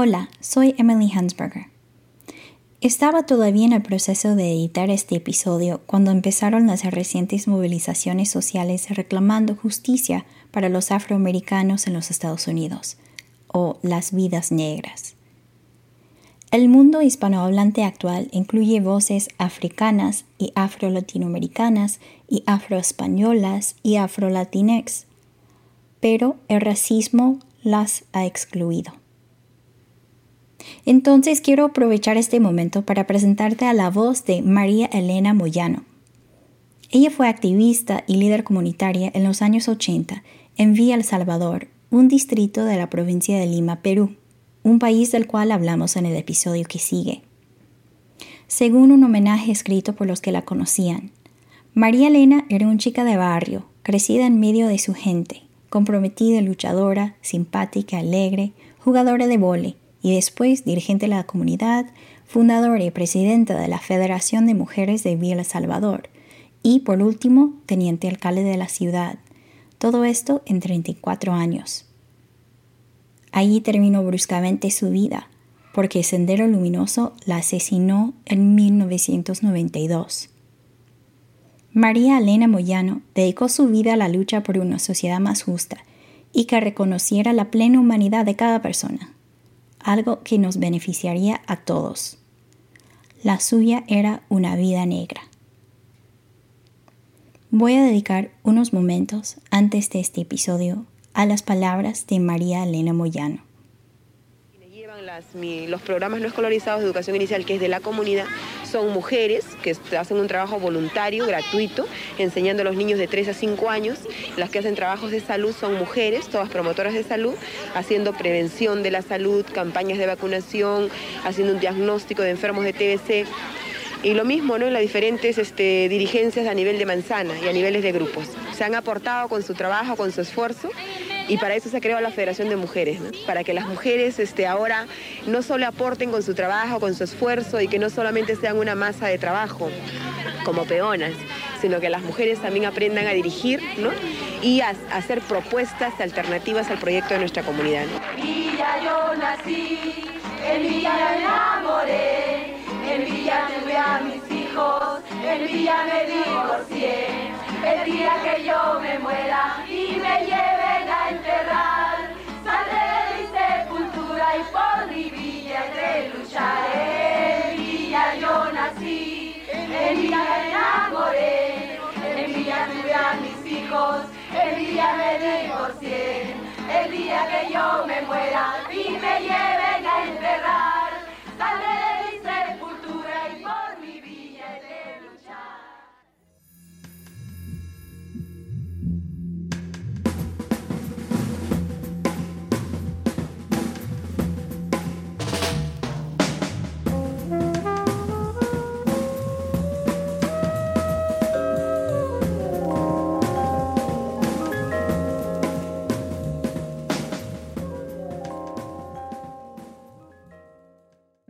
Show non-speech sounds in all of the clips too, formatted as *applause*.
Hola, soy Emily Hansberger. Estaba todavía en el proceso de editar este episodio cuando empezaron las recientes movilizaciones sociales reclamando justicia para los afroamericanos en los Estados Unidos, o las vidas negras. El mundo hispanohablante actual incluye voces africanas y afro-latinoamericanas y afroespañolas y afro-latinex, pero el racismo las ha excluido. Entonces quiero aprovechar este momento para presentarte a la voz de María Elena Moyano. Ella fue activista y líder comunitaria en los años 80 en Villa El Salvador, un distrito de la provincia de Lima, Perú, un país del cual hablamos en el episodio que sigue. Según un homenaje escrito por los que la conocían, María Elena era una chica de barrio, crecida en medio de su gente, comprometida, luchadora, simpática, alegre, jugadora de vole y después dirigente de la comunidad, fundadora y presidenta de la Federación de Mujeres de Villa Salvador y por último teniente alcalde de la ciudad. Todo esto en 34 años. Allí terminó bruscamente su vida, porque Sendero Luminoso la asesinó en 1992. María Elena Moyano dedicó su vida a la lucha por una sociedad más justa y que reconociera la plena humanidad de cada persona algo que nos beneficiaría a todos. La suya era una vida negra. Voy a dedicar unos momentos antes de este episodio a las palabras de María Elena Moyano los programas no escolarizados de educación inicial, que es de la comunidad, son mujeres que hacen un trabajo voluntario, gratuito, enseñando a los niños de 3 a 5 años. Las que hacen trabajos de salud son mujeres, todas promotoras de salud, haciendo prevención de la salud, campañas de vacunación, haciendo un diagnóstico de enfermos de TBC. Y lo mismo ¿no? en las diferentes este, dirigencias a nivel de manzana y a niveles de grupos. Se han aportado con su trabajo, con su esfuerzo y para eso se creado la Federación de Mujeres, para que las mujeres este, ahora no solo aporten con su trabajo, con su esfuerzo y que no solamente sean una masa de trabajo como peonas, sino que las mujeres también aprendan a dirigir y a, hacer propuestas alternativas al proyecto de nuestra comunidad. En Villa yo nací, en Villa me enamoré, en Villa tuve a mis hijos, en Villa me divorcié. El día que yo me muera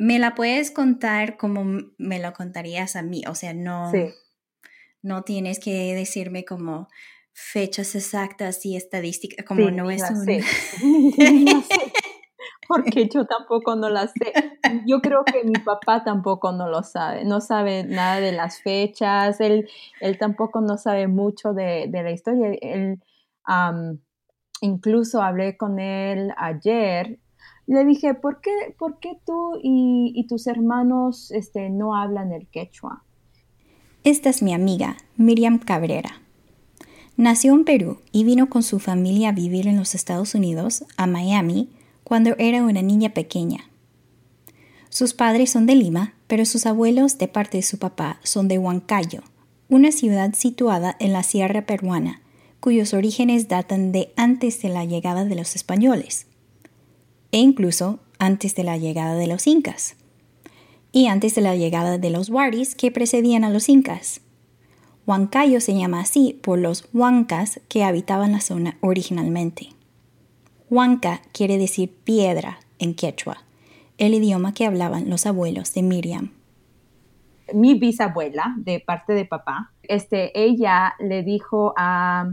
¿Me la puedes contar como me lo contarías a mí? O sea, no, no tienes que decirme como fechas exactas y estadísticas, como no es un... Sé. *laughs* *laughs* Porque yo tampoco no la sé. Yo creo que mi papá tampoco no lo sabe. No sabe nada de las fechas. Él, él tampoco no sabe mucho de, la historia. Él, incluso hablé con él ayer le dije, ¿por qué, por qué tú y, tus hermanos este, no hablan el quechua? Esta es mi amiga, Miriam Cabrera. Nació en Perú y vino con su familia a vivir en los Estados Unidos, a Miami, cuando era una niña pequeña. Sus padres son de Lima, pero sus abuelos de parte de su papá son de Huancayo, una ciudad situada en la sierra peruana, cuyos orígenes datan de antes de la llegada de los españoles e incluso antes de la llegada de los incas y antes de la llegada de los waris que precedían a los incas. Huancayo se llama así por los huancas que habitaban la zona originalmente. Huanca quiere decir piedra en quechua, el idioma que hablaban los abuelos de Miriam. Mi bisabuela, de parte de papá, este, ella le dijo a,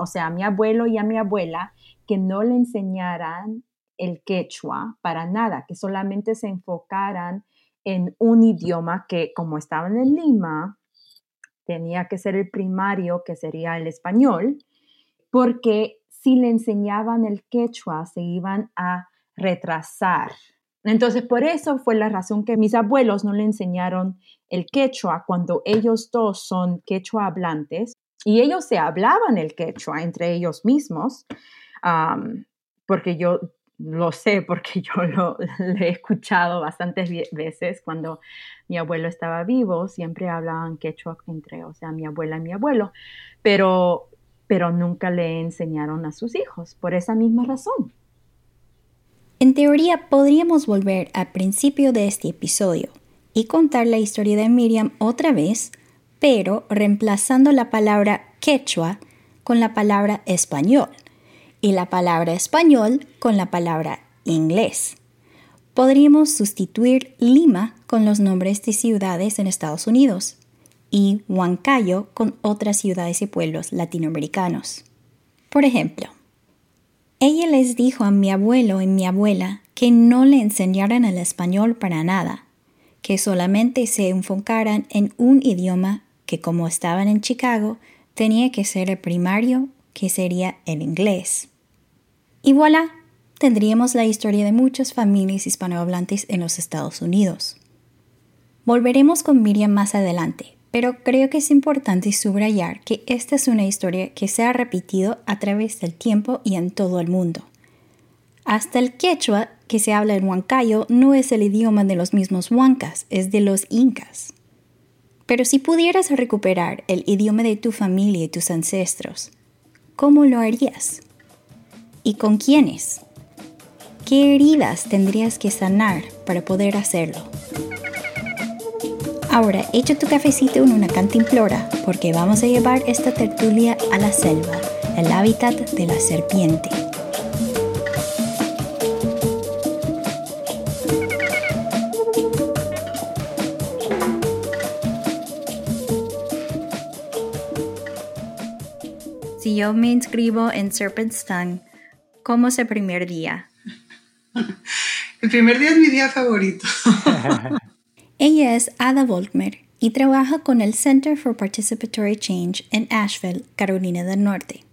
o sea, a mi abuelo y a mi abuela que no le enseñaran el quechua para nada, que solamente se enfocaran en un idioma que como estaban en Lima, tenía que ser el primario, que sería el español, porque si le enseñaban el quechua se iban a retrasar. Entonces, por eso fue la razón que mis abuelos no le enseñaron el quechua cuando ellos dos son quechua hablantes y ellos se hablaban el quechua entre ellos mismos, porque yo lo sé, porque *laughs* yo lo, he escuchado bastantes veces cuando mi abuelo estaba vivo, siempre hablaban quechua entre, o sea, mi abuela y mi abuelo, pero, pero nunca le enseñaron a sus hijos, por esa misma razón. En teoría, podríamos volver al principio de este episodio y contar la historia de Miriam otra vez, pero reemplazando la palabra quechua con la palabra español y la palabra español con la palabra inglés. Podríamos sustituir Lima con los nombres de ciudades en Estados Unidos y Huancayo con otras ciudades y pueblos latinoamericanos. Por ejemplo, ella les dijo a mi abuelo y mi abuela que no le enseñaran el español para nada, que solamente se enfocaran en un idioma que como estaban en Chicago tenía que ser el primario, que sería el inglés. Y voilà, tendríamos la historia de muchas familias hispanohablantes en los Estados Unidos. Volveremos con Miriam más adelante, pero creo que es importante subrayar que esta es una historia que se ha repetido a través del tiempo y en todo el mundo. Hasta el quechua que se habla en Huancayo no es el idioma de los mismos huancas, es de los incas. Pero si pudieras recuperar el idioma de tu familia y tus ancestros, ¿cómo lo harías? ¿Y con quiénes? ¿Qué heridas tendrías que sanar para poder hacerlo? Ahora echa tu cafecito en una cantimplora porque vamos a llevar esta tertulia a la selva, el hábitat de la serpiente. Si yo me inscribo en Serpent's Tongue, ¿cómo es el primer día? El primer día es mi día favorito. *laughs* Ella es Ada Volkmer y trabaja con el Center for Participatory Change en Asheville, Carolina del Norte.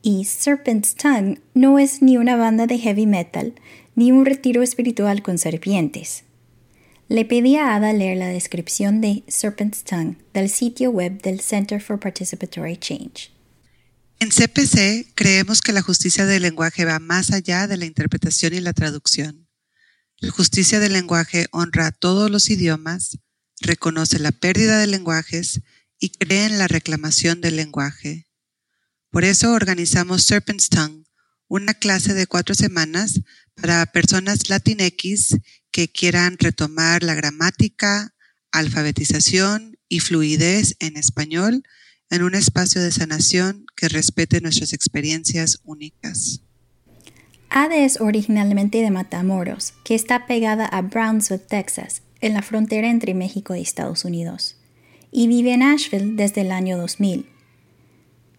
Y Serpent's Tongue no es ni una banda de heavy metal ni un retiro espiritual con serpientes. Le pedí a Ada leer la descripción de Serpent's Tongue del sitio web del Center for Participatory Change. En CPC creemos que la justicia del lenguaje va más allá de la interpretación y la traducción. La justicia del lenguaje honra a todos los idiomas, reconoce la pérdida de lenguajes y cree en la reclamación del lenguaje. Por eso organizamos Serpent's Tongue, una clase de cuatro semanas para personas latinex que quieran retomar la gramática, alfabetización y fluidez en español en un espacio de sanación que respete nuestras experiencias únicas. Ada es originalmente de Matamoros, que está pegada a Brownsville, Texas, en la frontera entre México y Estados Unidos, y vive en Asheville desde el año 2000.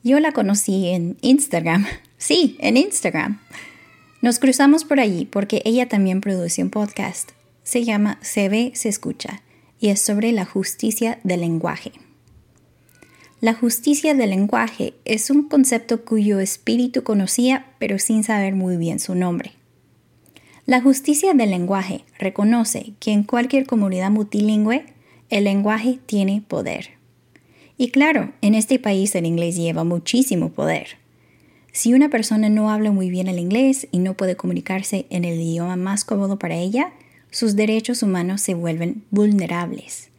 Yo la conocí en Instagram, *laughs* sí, en Instagram. Nos cruzamos por allí porque ella también produce un podcast. Se llama Se ve, se escucha y es sobre la justicia del lenguaje. La justicia del lenguaje es un concepto cuyo espíritu conocía pero sin saber muy bien su nombre. La justicia del lenguaje reconoce que en cualquier comunidad multilingüe el lenguaje tiene poder. Y claro, en este país el inglés lleva muchísimo poder. Si una persona no habla muy bien el inglés y no puede comunicarse en el idioma más cómodo para ella, sus derechos humanos se vuelven vulnerables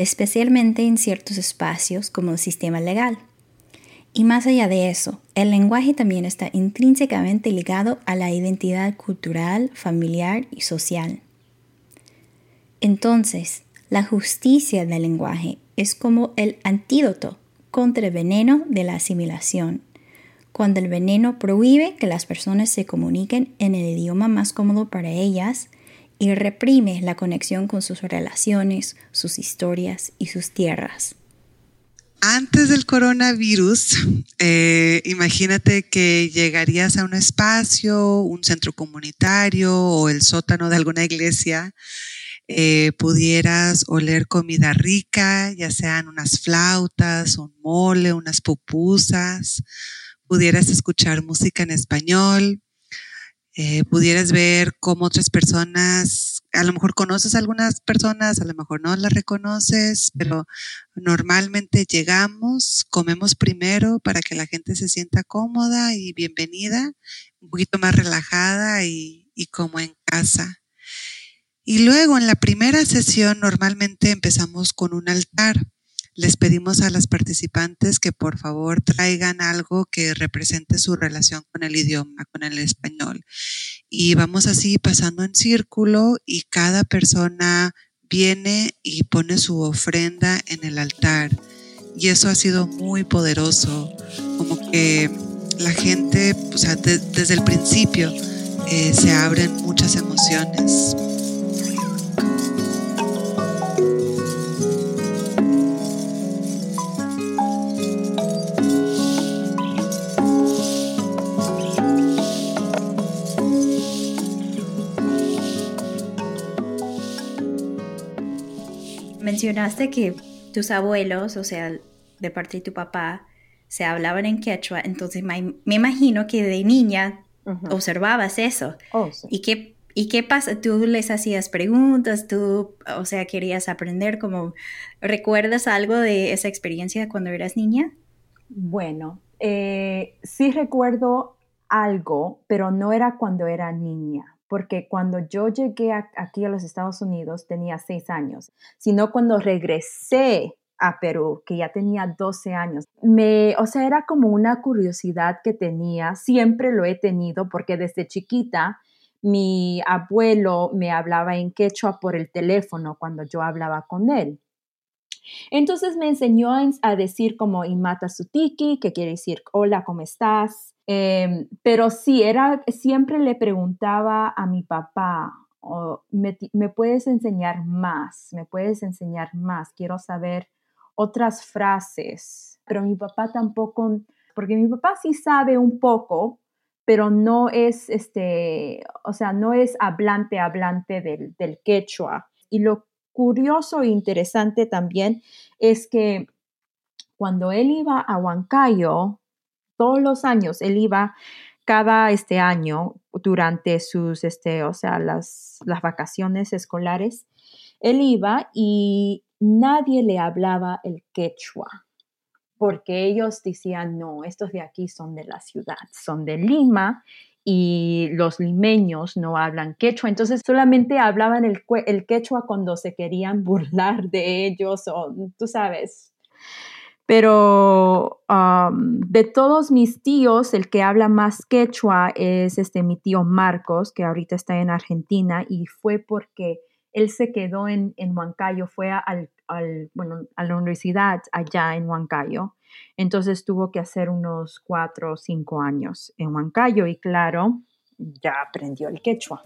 especialmente en ciertos espacios como el sistema legal. Y más allá de eso, el lenguaje también está intrínsecamente ligado a la identidad cultural, familiar y social. Entonces, la justicia del lenguaje es como el antídoto contra el veneno de la asimilación, cuando el veneno prohíbe que las personas se comuniquen en el idioma más cómodo para ellas y reprime la conexión con sus relaciones, sus historias y sus tierras. antes del coronavirus, eh, imagínate que llegarías a un espacio, un centro comunitario o el sótano de alguna iglesia, eh, pudieras oler comida rica, ya sean unas flautas, un mole, unas pupusas, pudieras escuchar música en español, eh, pudieras ver cómo otras personas, a lo mejor conoces a algunas personas, a lo mejor no las reconoces, pero normalmente llegamos, comemos primero para que la gente se sienta cómoda y bienvenida, un poquito más relajada y, y como en casa. Y luego en la primera sesión normalmente empezamos con un altar les pedimos a las participantes que por favor traigan algo que represente su relación con el idioma, con el español. Y vamos así pasando en círculo y cada persona viene y pone su ofrenda en el altar. Y eso ha sido muy poderoso, como que la gente, o sea, desde el principio eh, se abren muchas emociones. Mencionaste que tus abuelos, o sea, de parte de tu papá, se hablaban en quechua, entonces me, imagino que de niña observabas eso. Oh, ¿Y, qué, ¿Y qué pasa? ¿Tú les hacías preguntas? ¿Tú, o sea, querías aprender? Como, ¿Recuerdas algo de esa experiencia cuando eras niña? Bueno, eh, sí recuerdo algo, pero no era cuando era niña porque cuando yo llegué aquí a los Estados Unidos tenía seis años, sino cuando regresé a Perú, que ya tenía 12 años. Me, o sea, era como una curiosidad que tenía, siempre lo he tenido porque desde chiquita mi abuelo me hablaba en quechua por el teléfono cuando yo hablaba con él. Entonces me enseñó a decir como Imata Sutiki, que quiere decir hola, ¿cómo estás? Em, pero sí, era, siempre le preguntaba a mi papá, me, puedes enseñar más? ¿Me puedes enseñar más? Quiero saber otras frases. Pero mi papá tampoco, porque mi papá sí sabe un poco, pero no es, este, o sea, no es hablante, hablante del, del quechua. Y lo curioso e interesante también es que cuando él iba a Huancayo, todos los años, él iba cada este año durante sus, este, o sea, las, las vacaciones escolares, él iba y nadie le hablaba el quechua, porque ellos decían, no, estos de aquí son de la ciudad, son de Lima y los limeños no hablan quechua, entonces solamente hablaban el, el quechua cuando se querían *laughs* burlar de ellos o, tú sabes, pero de todos mis tíos, el que habla más quechua es este, mi tío Marcos, que ahorita está en Argentina, y fue porque él se quedó en, en Huancayo, fue al, bueno, a la universidad allá en Huancayo. Entonces tuvo que hacer unos cuatro o cinco años en Huancayo y claro, ya aprendió el quechua.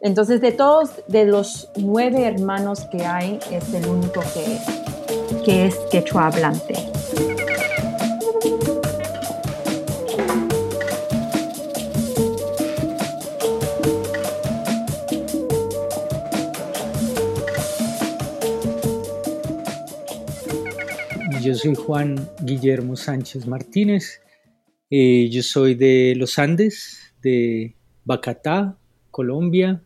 Entonces de todos, de los nueve hermanos que hay, es el único que, que es quechua hablante. Yo soy Juan Guillermo Sánchez Martínez. Eh, yo soy de los Andes, de Bacatá, Colombia.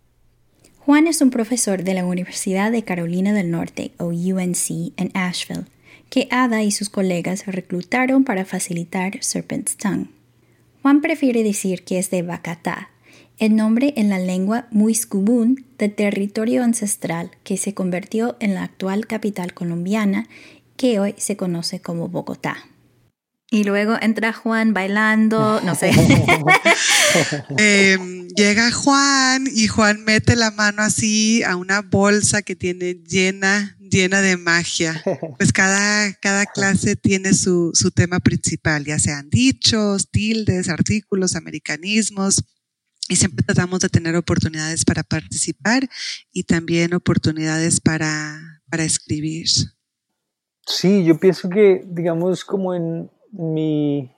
Juan es un profesor de la Universidad de Carolina del Norte, o UNC, en Asheville, que Ada y sus colegas reclutaron para facilitar Serpent's Tongue. Juan prefiere decir que es de Bacatá, el nombre en la lengua muiscubún del territorio ancestral que se convirtió en la actual capital colombiana que hoy se conoce como Bogotá. Y luego entra Juan bailando, no sé. *laughs* Em, llega Juan y Juan mete la mano así a una bolsa que tiene llena, llena de magia. Pues cada, cada clase tiene su, su tema principal, ya sean dichos, tildes, artículos, americanismos. Y siempre tratamos de tener oportunidades para participar y también oportunidades para, para escribir. Sí, yo pienso que, digamos, como en mi,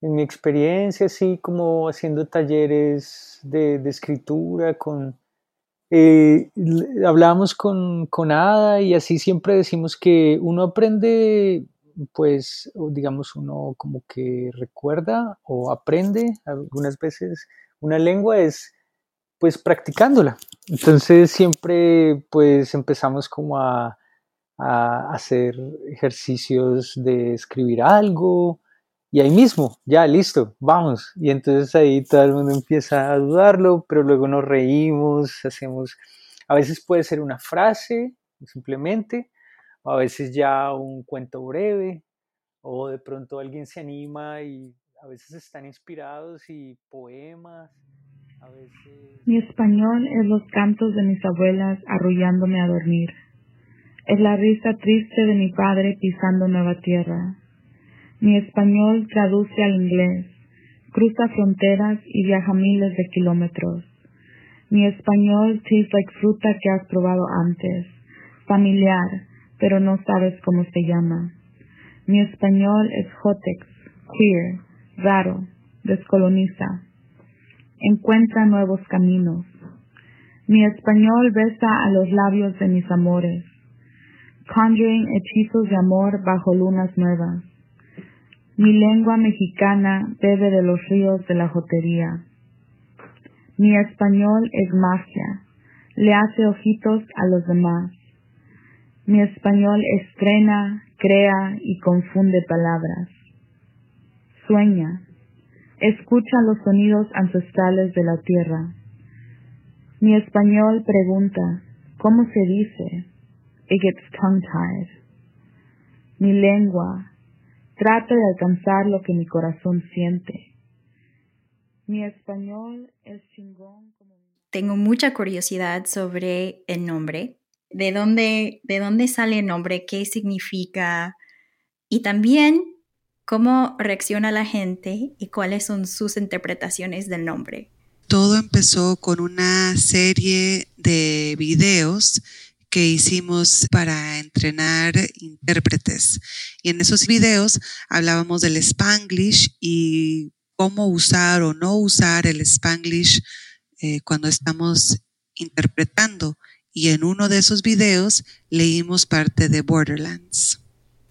en mi experiencia, así como haciendo talleres de, escritura, con, eh, hablábamos con, con Ada y así siempre decimos que uno aprende, pues, digamos, uno como que recuerda o aprende algunas veces una lengua es pues practicándola. Entonces siempre pues empezamos como a, hacer ejercicios de escribir algo y ahí mismo, ya listo, vamos. Y entonces ahí todo el mundo empieza a dudarlo, pero luego nos reímos, hacemos, a veces puede ser una frase simplemente, o a veces ya un cuento breve, o de pronto alguien se anima y a veces están inspirados y poemas. Mi español es los cantos de mis abuelas arrullándome a dormir. Es la risa triste de mi padre pisando nueva tierra. Mi español traduce al inglés, cruza fronteras y viaja miles de kilómetros. Mi español tastes like fruta que has probado antes, familiar, pero no sabes cómo se llama. Mi español es jotex, queer, raro, descoloniza encuentra nuevos caminos. Mi español besa a los labios de mis amores, conjuring hechizos de amor bajo lunas nuevas. Mi lengua mexicana bebe de los ríos de la jotería. Mi español es magia, le hace ojitos a los demás. Mi español estrena, crea y confunde palabras. Sueña, Escucha los sonidos ancestrales de la tierra. Mi español pregunta, ¿cómo se dice? It gets tongue-tied. Mi lengua trata de alcanzar lo que mi corazón siente. Mi español es chingón como... Tengo mucha curiosidad sobre el nombre. ¿De dónde, de dónde sale el nombre? ¿Qué significa? Y también ¿Cómo reacciona la gente y cuáles son sus interpretaciones del nombre? Todo empezó con una serie de videos que hicimos para entrenar intérpretes. Y en esos videos hablábamos del spanglish y cómo usar o no usar el spanglish eh, cuando estamos interpretando. Y en uno de esos videos leímos parte de Borderlands.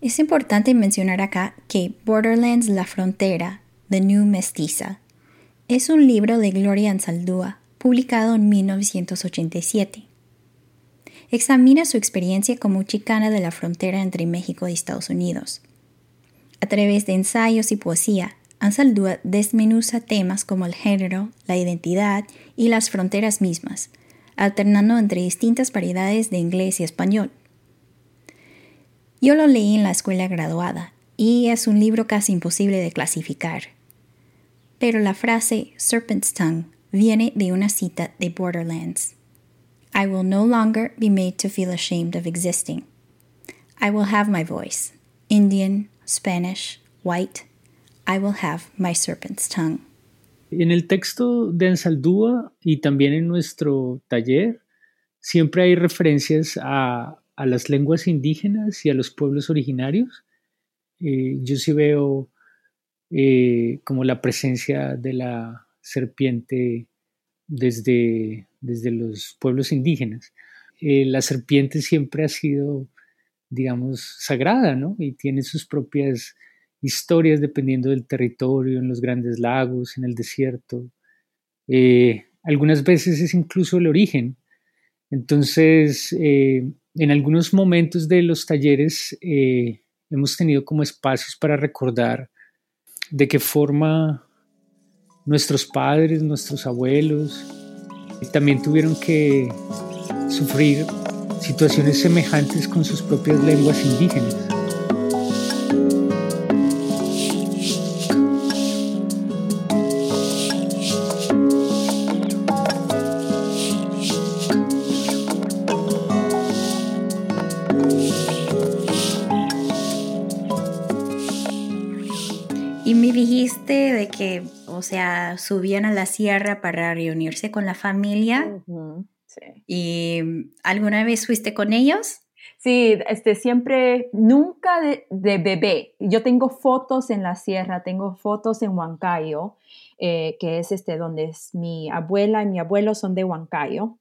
Es importante mencionar acá que Borderlands La Frontera, The New Mestiza, es un libro de Gloria Ansaldúa, publicado en 1987. Examina su experiencia como chicana de la frontera entre México y Estados Unidos. A través de ensayos y poesía, Ansaldúa desmenuza temas como el género, la identidad y las fronteras mismas, alternando entre distintas variedades de inglés y español. Yo lo leí en la escuela graduada y es un libro casi imposible de clasificar. Pero la frase Serpent's Tongue viene de una cita de Borderlands. I will no longer be made to feel ashamed of existing. I will have my voice, Indian, Spanish, white. I will have my serpent's tongue. En el texto de Ansaldúa y también en nuestro taller siempre hay referencias a a las lenguas indígenas y a los pueblos originarios. Eh, yo sí veo eh, como la presencia de la serpiente desde, desde los pueblos indígenas. Eh, la serpiente siempre ha sido, digamos, sagrada, ¿no? Y tiene sus propias historias dependiendo del territorio, en los grandes lagos, en el desierto. algunas veces es incluso el origen. Entonces, en algunos momentos de los talleres eh, hemos tenido como espacios para recordar de qué forma nuestros padres, nuestros abuelos, también tuvieron que sufrir situaciones semejantes con sus propias lenguas indígenas. Sea, subían a la sierra para reunirse con la familia. ¿Y alguna vez fuiste con ellos? Sí, este, siempre, nunca de, bebé. Yo tengo fotos en la sierra, tengo fotos en Huancayo, eh, que es este, donde es mi abuela y mi abuelo son de Huancayo,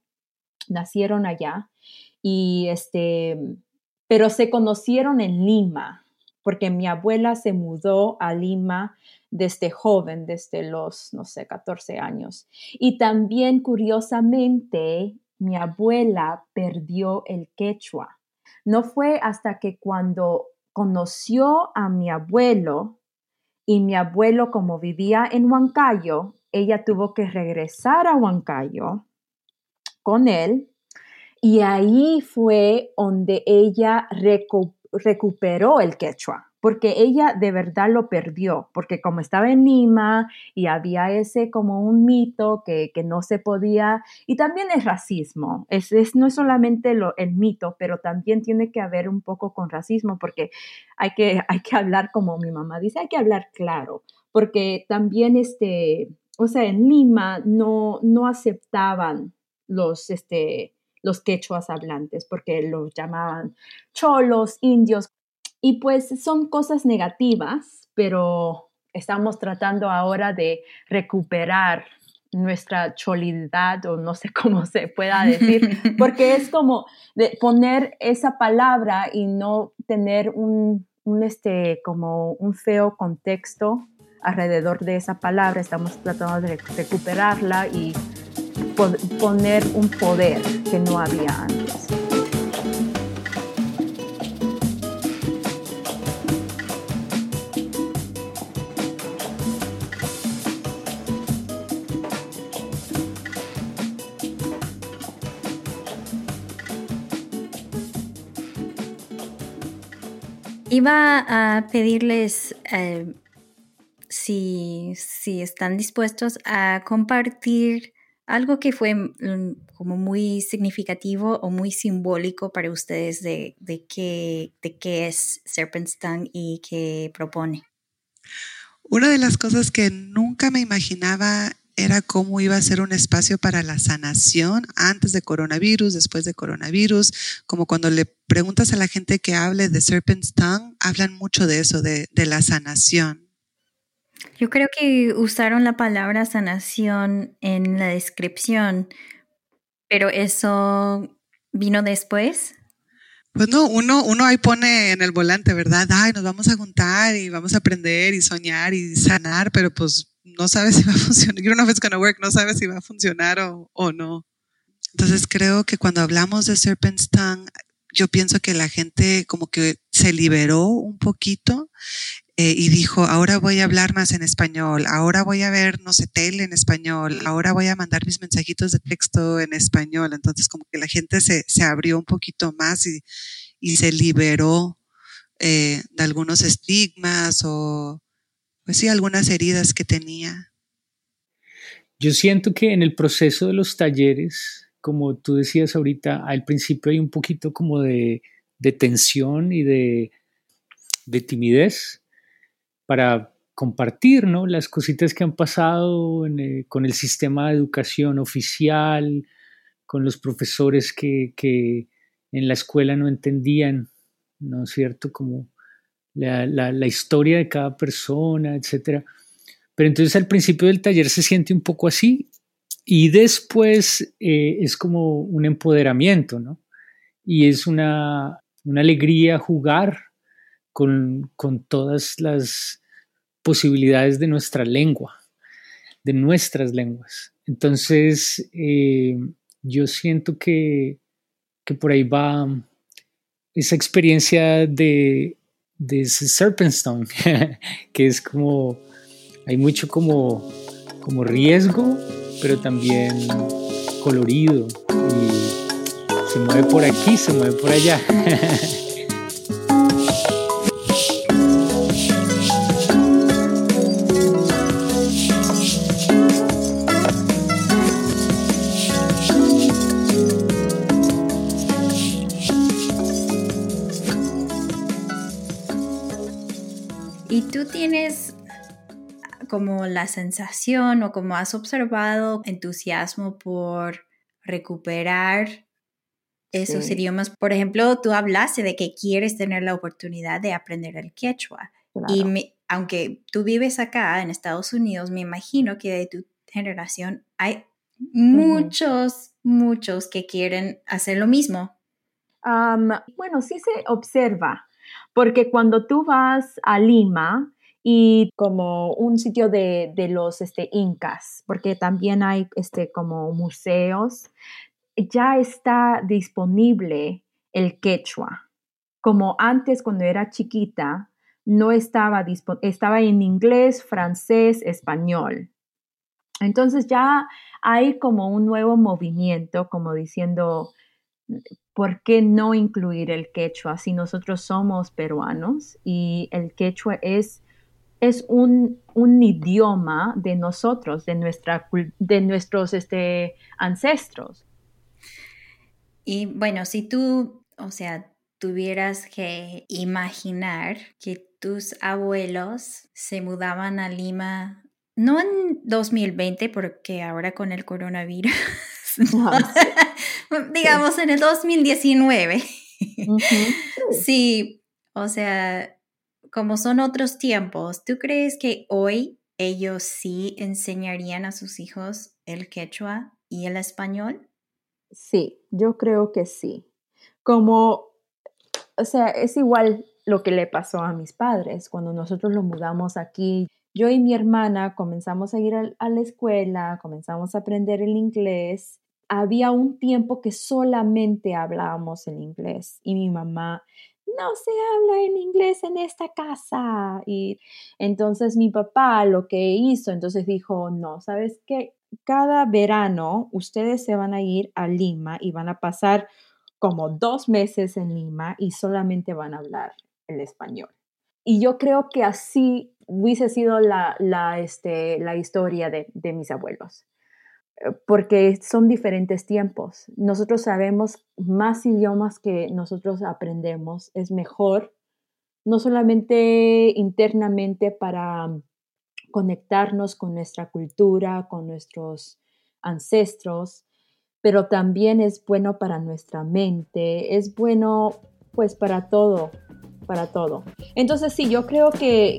nacieron allá, y este, pero se conocieron en Lima, porque mi abuela se mudó a Lima desde joven, desde los, no sé, 14 años. Y también, curiosamente, mi abuela perdió el quechua. No fue hasta que cuando conoció a mi abuelo y mi abuelo como vivía en Huancayo, ella tuvo que regresar a Huancayo con él y ahí fue donde ella recuperó el quechua porque ella de verdad lo perdió, porque como estaba en Lima y había ese como un mito que, no se podía, y también es racismo, es, no es solamente lo, el mito, pero también tiene que haber un poco con racismo, porque hay que, *laughs* hay que hablar como mi mamá dice, hay que hablar claro, porque también este, o sea, en Lima no, no aceptaban los, este, los quechuas hablantes, porque los llamaban cholos, indios, y pues son cosas negativas, pero estamos tratando ahora de recuperar nuestra cholidad o no sé *laughs* cómo se pueda decir, *laughs* porque es como de poner esa palabra y no tener un, este, como un feo contexto alrededor de esa palabra. Estamos tratando de recuperarla y poner un poder que no había antes. Iba a pedirles eh, si, están dispuestos a compartir algo que fue mm, como muy significativo o muy simbólico para ustedes de, de, qué, de qué es Serpent y qué propone. Una de las cosas que nunca me imaginaba era cómo iba a ser un espacio para la sanación antes de coronavirus, después de coronavirus, como cuando le preguntas a la gente que hable de Serpent's Tongue, hablan mucho de eso, de, la sanación. Yo creo que usaron la palabra sanación en la descripción, pero eso vino después. Pues no, uno, uno ahí pone en el volante, ¿verdad? Ay, nos vamos a juntar y vamos a aprender y soñar y sanar, pero pues no sabes si va a funcionar. You don't know if it's to work, no sabes si va a funcionar o, o no. Entonces creo que cuando hablamos de Serpent's Tongue, yo pienso que la gente como que se liberó un poquito eh, y dijo, ahora voy a hablar más en español, ahora voy a ver, no sé, tele en español, ahora voy a mandar mis mensajitos de texto en español. Entonces como que la gente se, se abrió un poquito más y, y se liberó eh, de algunos estigmas o, pues sí, algunas heridas que tenía. Yo siento que en el proceso de los talleres, como tú decías ahorita, al principio hay un poquito como de, tensión y de, timidez para compartir ¿no? las cositas que han pasado eh, con el sistema de educación oficial, con los profesores que, que, en la escuela no entendían, ¿no es cierto? Como la, historia de cada persona, etc. Pero entonces al principio del taller se siente un poco así y después eh, es como un empoderamiento, ¿no? Y es una, alegría jugar con, todas las posibilidades de nuestra lengua, de nuestras lenguas. Entonces, eh, yo siento que, que por ahí va esa experiencia de de Serpentstone, *laughs* que es como, hay mucho como, como riesgo, pero también colorido y se mueve por aquí, se mueve por allá. *laughs* como la sensación o como has observado entusiasmo por recuperar esos idiomas. Por ejemplo, tú hablaste de que quieres tener la oportunidad de aprender el quechua. Y aunque tú vives acá en Estados Unidos, me imagino que de tu generación hay muchos, muchos que quieren hacer lo mismo. bueno, sí se observa, porque cuando tú vas a Lima, y como un sitio de, los este, incas, porque también hay este, como museos, ya está disponible el quechua. Como antes cuando era chiquita, no estaba estaba en inglés, francés, español. Entonces ya hay como un nuevo movimiento, como diciendo, ¿por qué no incluir el quechua si nosotros somos peruanos y el quechua es es un, idioma de nosotros, de, nuestra, de nuestros este, ancestros. Y bueno, si tú, o sea, tuvieras que imaginar que tus abuelos se mudaban a Lima, no en 2020, porque ahora con el coronavirus, *laughs* *laughs* digamos en el 2019. *laughs* sí, o sea, como son otros tiempos, ¿tú crees que hoy ellos sí enseñarían a sus hijos el quechua y el español? Sí, yo creo que sí. Como, o sea, es igual lo que le pasó a mis padres cuando nosotros lo mudamos aquí. Yo y mi hermana comenzamos a ir a, la escuela, comenzamos a aprender el inglés. Había un tiempo que solamente hablábamos el inglés y mi mamá no se habla en inglés en esta casa. Y entonces mi papá lo que hizo, entonces dijo, no, ¿sabes qué? Cada verano ustedes se van a ir a Lima y van a pasar como dos meses en Lima y solamente van a hablar el español. Y yo creo que así hubiese sido la, la, este, la historia de, de mis abuelos porque son diferentes tiempos. Nosotros sabemos más idiomas que nosotros aprendemos, es mejor, no solamente internamente para conectarnos con nuestra cultura, con nuestros ancestros, pero también es bueno para nuestra mente, es bueno pues para todo, para todo. Entonces sí, yo creo que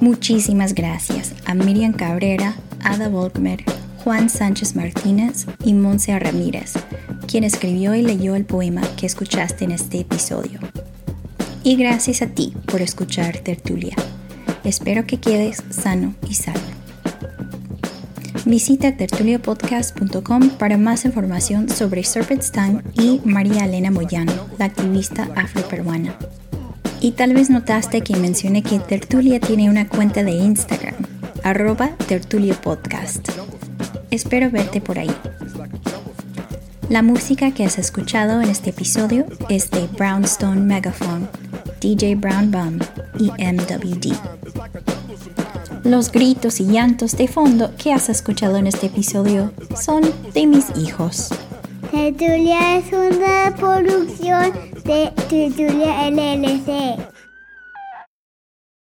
Muchísimas gracias a Miriam Cabrera, Ada Volkmer, Juan Sánchez Martínez y Monse Ramírez, quien escribió y leyó el poema que escuchaste en este episodio. Y gracias a ti por escuchar Tertulia. Espero que quedes sano y salvo. Visita tertuliapodcast.com para más información sobre Serpent's y María Elena Moyano, la activista afroperuana. Y tal vez notaste que mencioné que Tertulia tiene una cuenta de Instagram, arroba tertuliopodcast. Espero verte por ahí. La música que has escuchado en este episodio es de Brownstone Megaphone, DJ Brown Bum y MWD. Los gritos y llantos de fondo que has escuchado en este episodio son de mis hijos. Tertulia es una producción de Tertulia LLC.